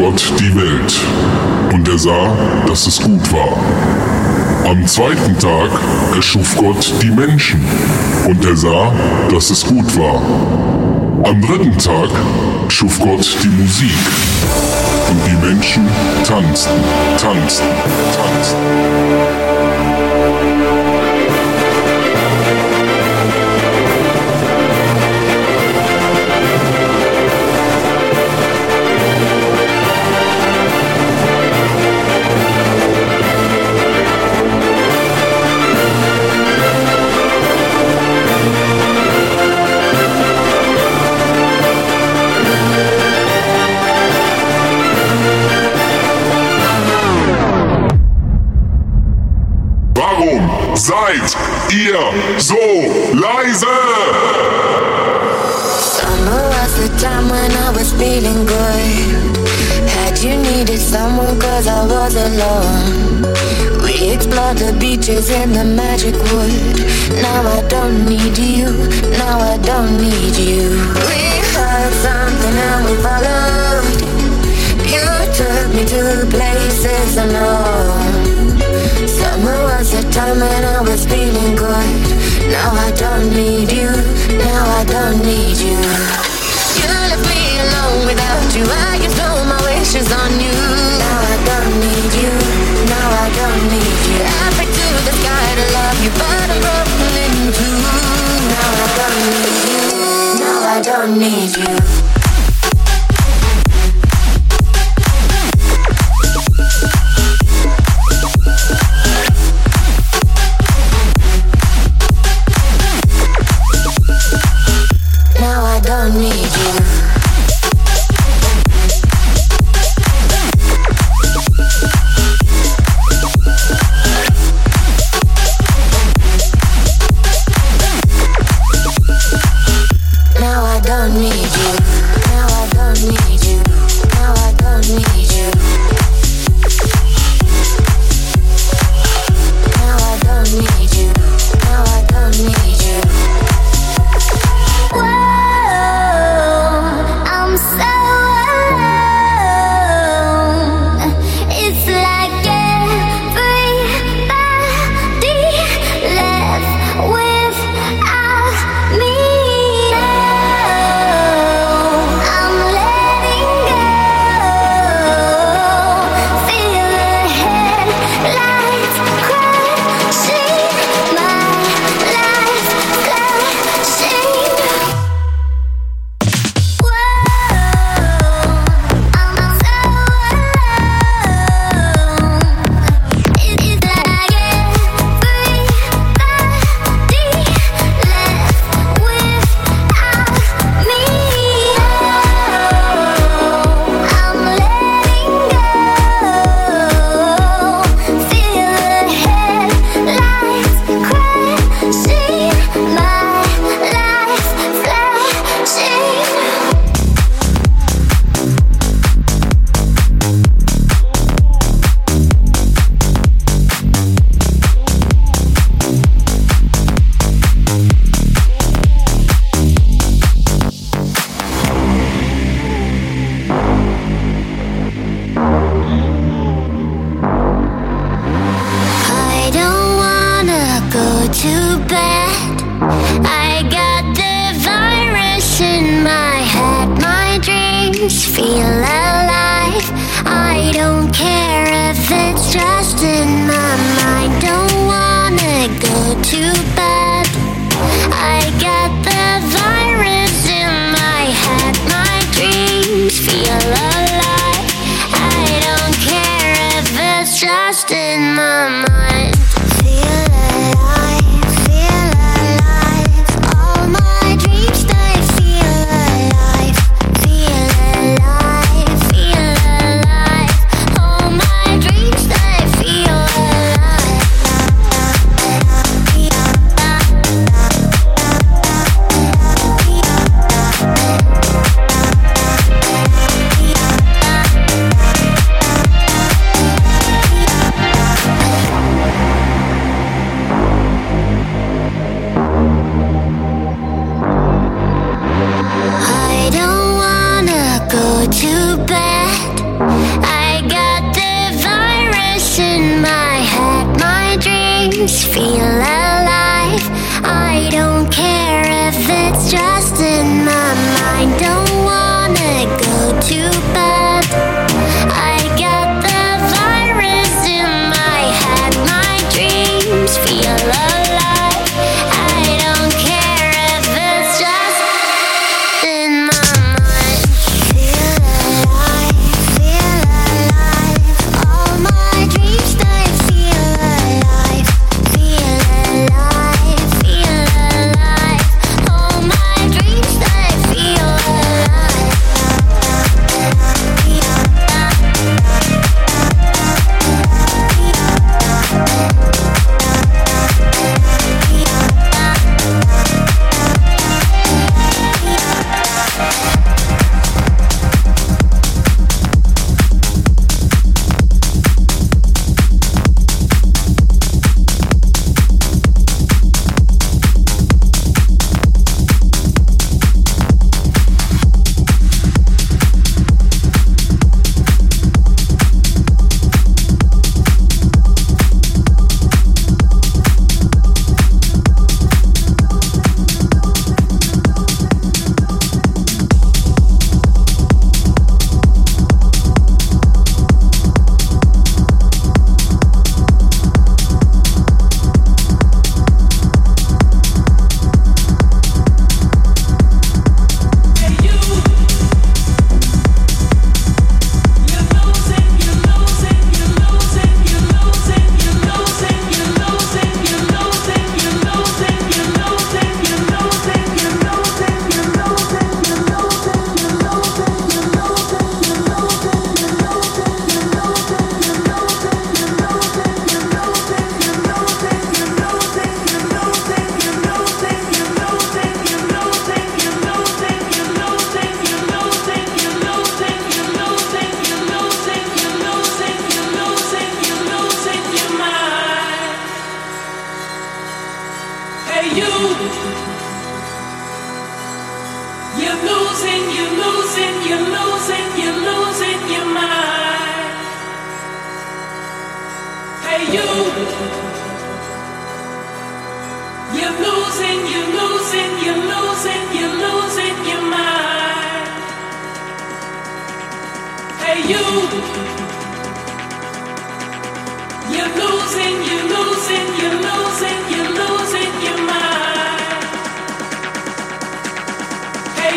Gott die Welt, und er sah, dass es gut war. Am zweiten Tag erschuf Gott die Menschen, und er sah, dass es gut war. Am dritten Tag schuf Gott die Musik, und die Menschen tanzten, tanzten, tanzten.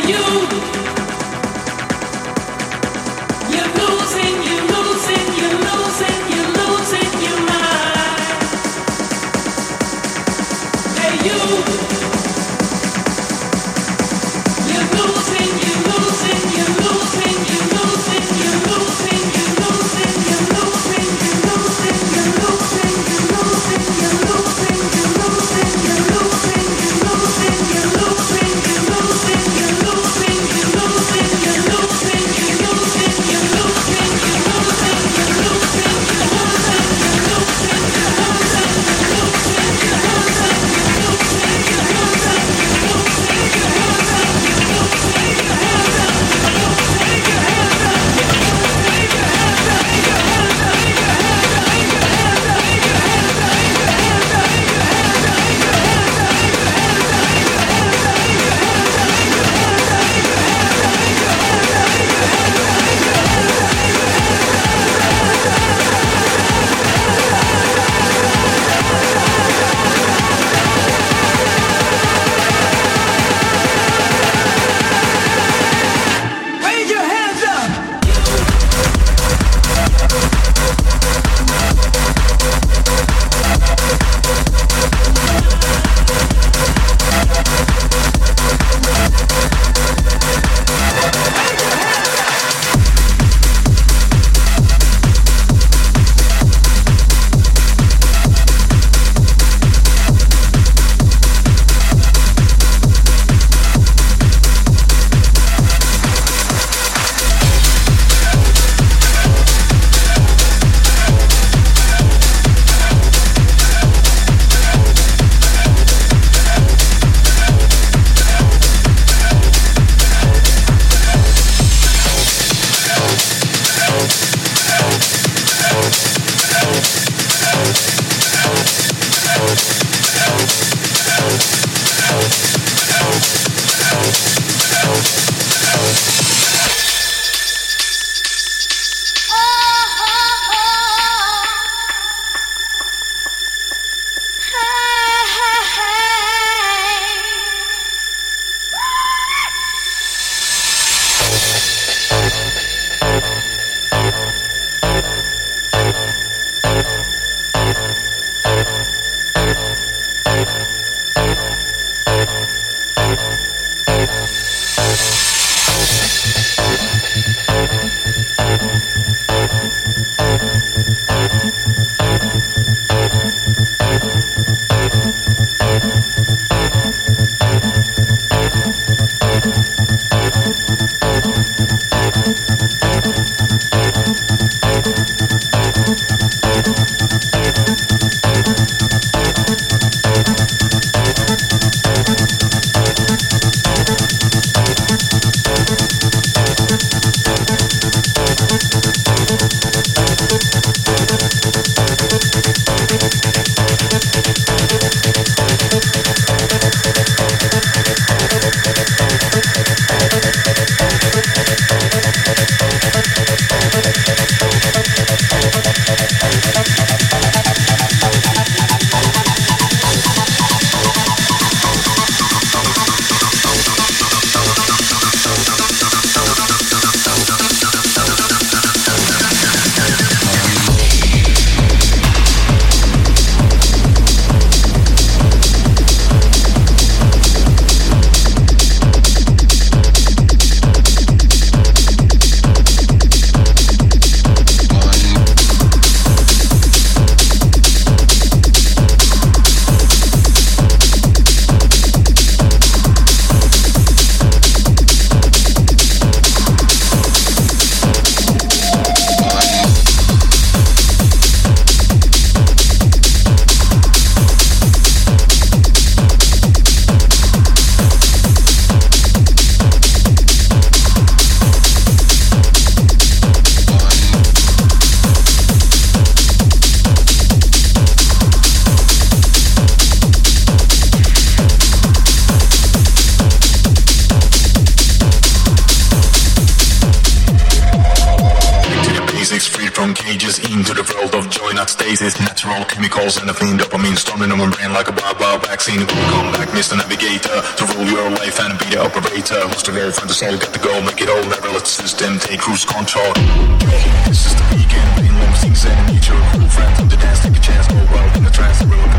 you. Chemicals and a clean dopamine storming on my brain like a wild, wild vaccine. Come back, Mr. Navigator, to rule your life and be the operator. Lost the goal, find the soul, get the goal, make it all. Never let the system take cruise control. This is the weekend, pain, long things and nature. Cool friends on the dance, take a chance, go wild in the trance. We're looking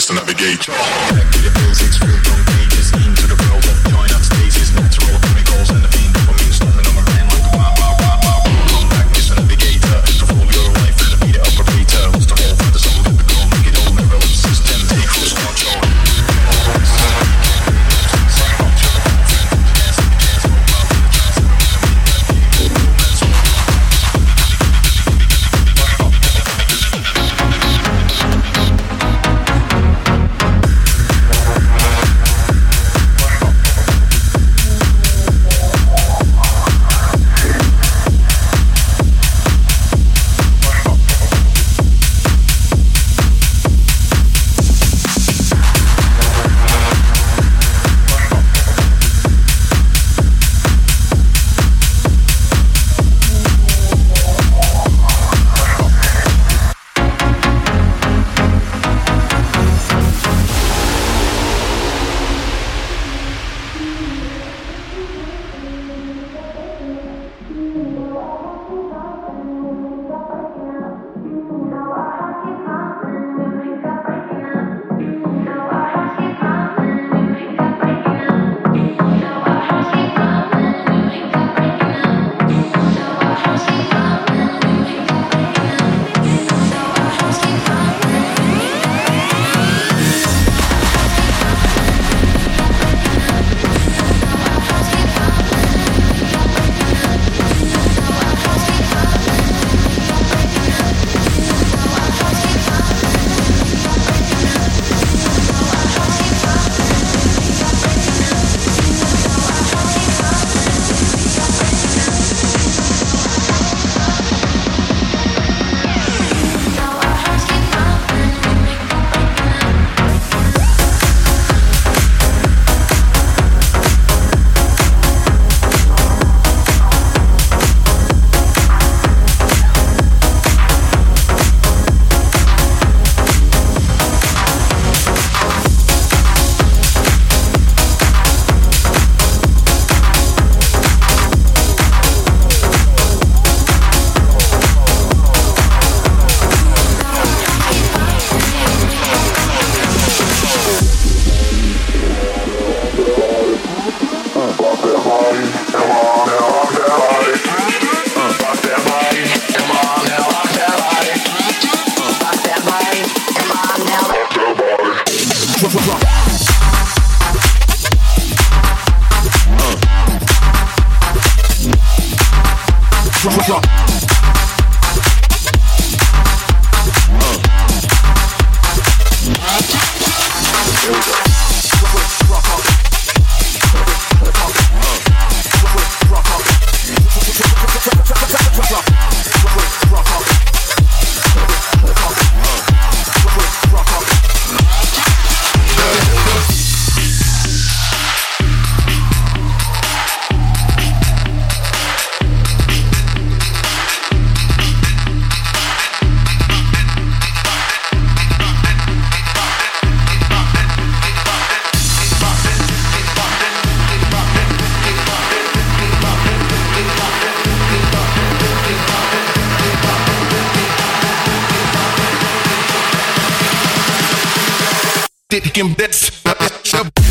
promise to navigate. making bets.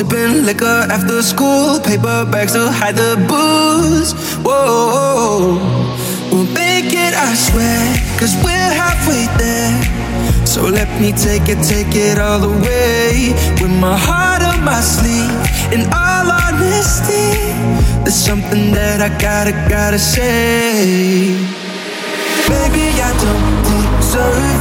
Sipping liquor after school, paper bags to hide the booze. Whoa, we'll make it, I swear, cause we're halfway there. So let me take it, take it all the way. With my heart on my sleeve, in all honesty, there's something that I gotta, gotta say. Baby, I don't deserve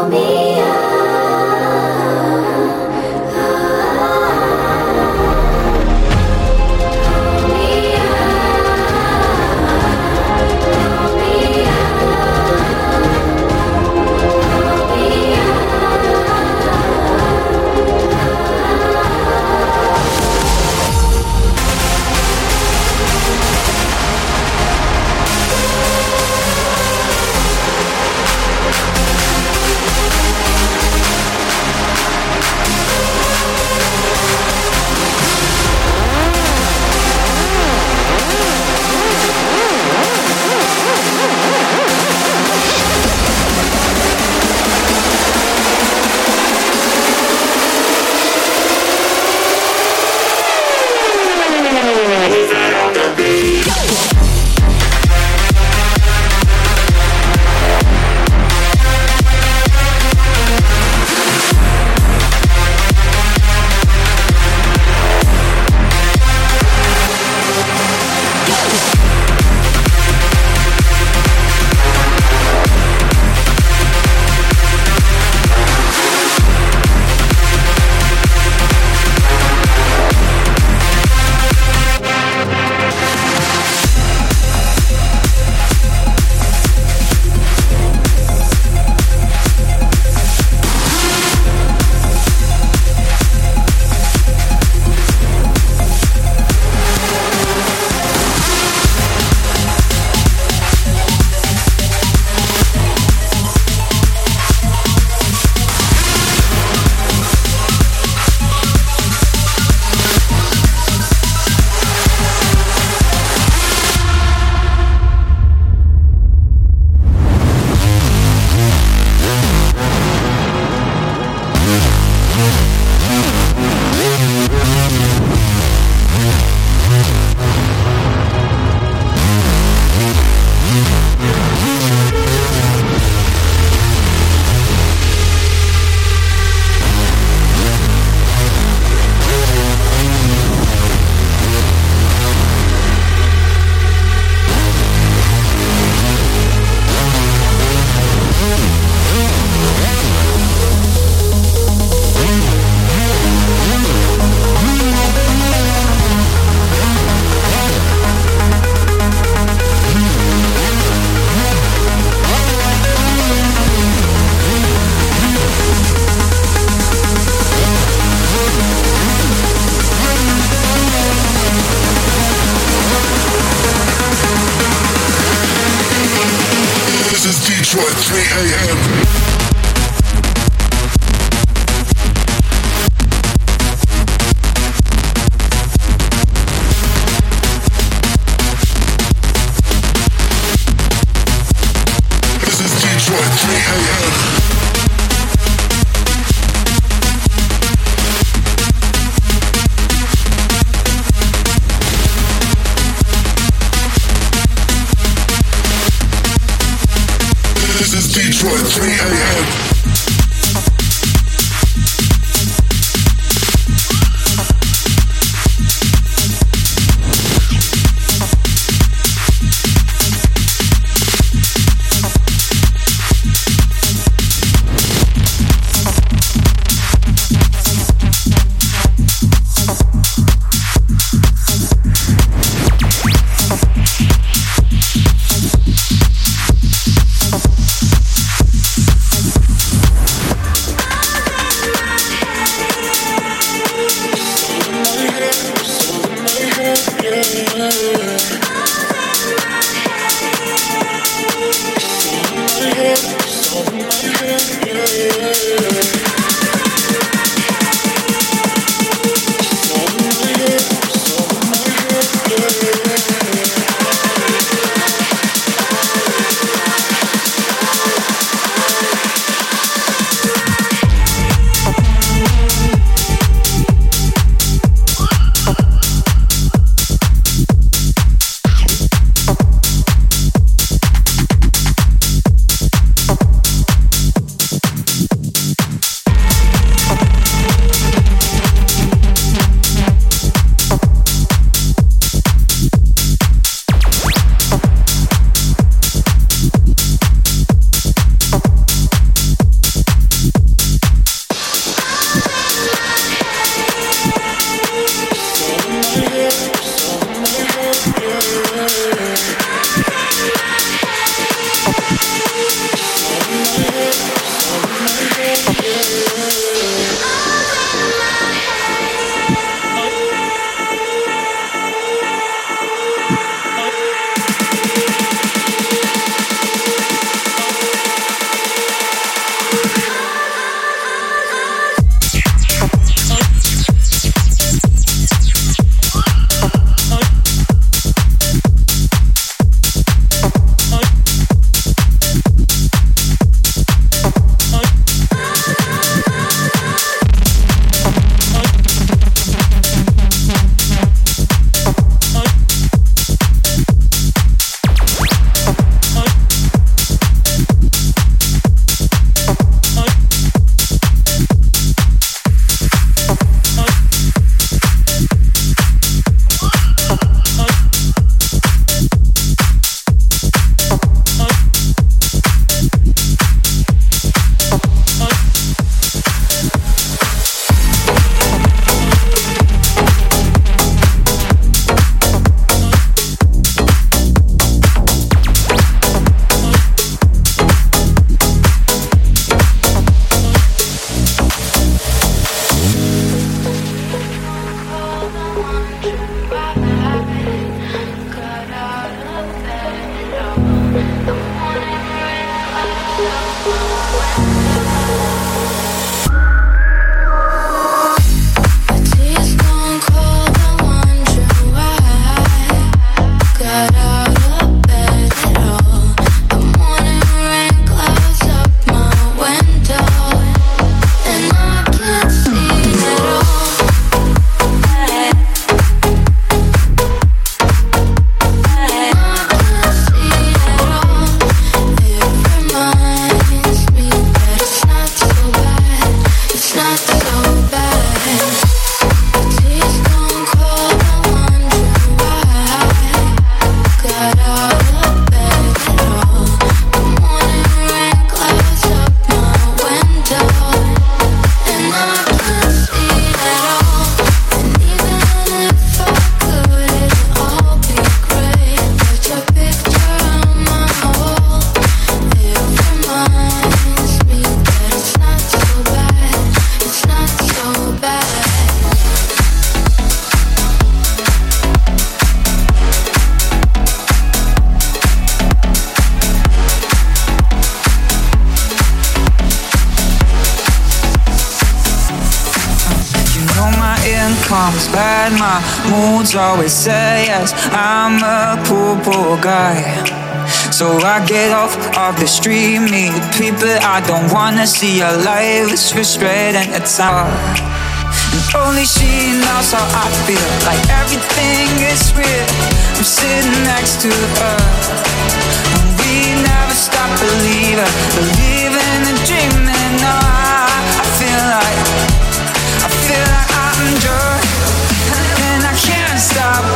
conmigo. Moods always say yes. I'm a poor, poor guy. So I get off of the street, meet people I don't wanna see. Your life is frustrating, it's hard. And only she knows how I feel, like everything is real. I'm sitting next to her, and we never stop believing, believing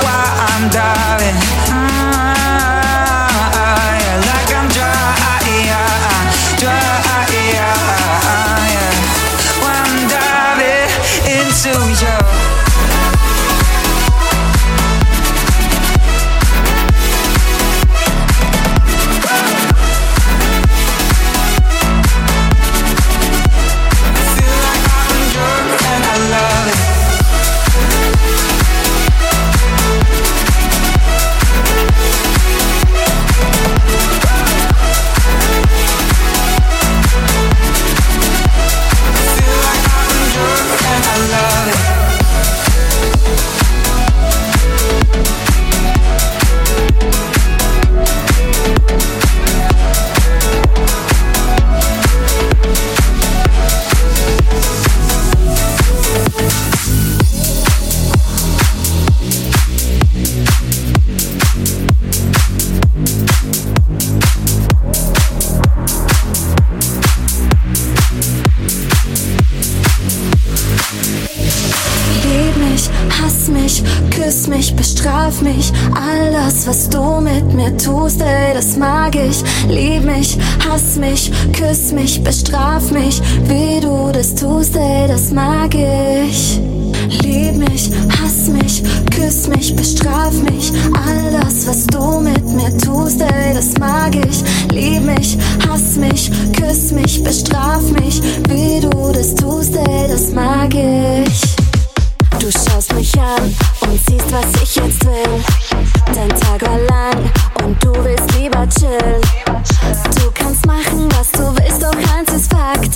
why I'm darling das mag ich. Lieb mich, hass mich, küss mich, bestraf mich. Wie du das tust, ey, das mag ich. Lieb mich, hass mich, küss mich, bestraf mich. All das, was du mit mir tust, ey, das mag ich. Lieb mich, hass mich, küss mich, bestraf mich. Wie du das tust, ey, das mag ich. Du schaust mich an und siehst, was ich jetzt will. Dein Tag war lang und du willst lieber chillen. Du kannst machen, was du willst, doch eins ist Fakt.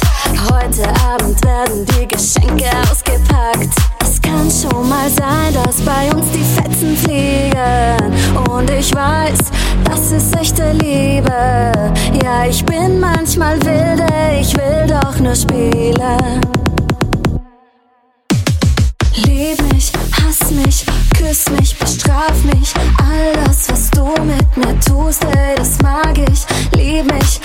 Heute Abend werden die Geschenke ausgepackt. Es kann schon mal sein, dass bei uns die Fetzen fliegen. Und ich weiß, das ist echte Liebe. Ja, ich bin manchmal wilde, ich will doch nur spielen. Bestraf mich. All das, was du mit mir tust, ey, das mag ich. Lieb mich,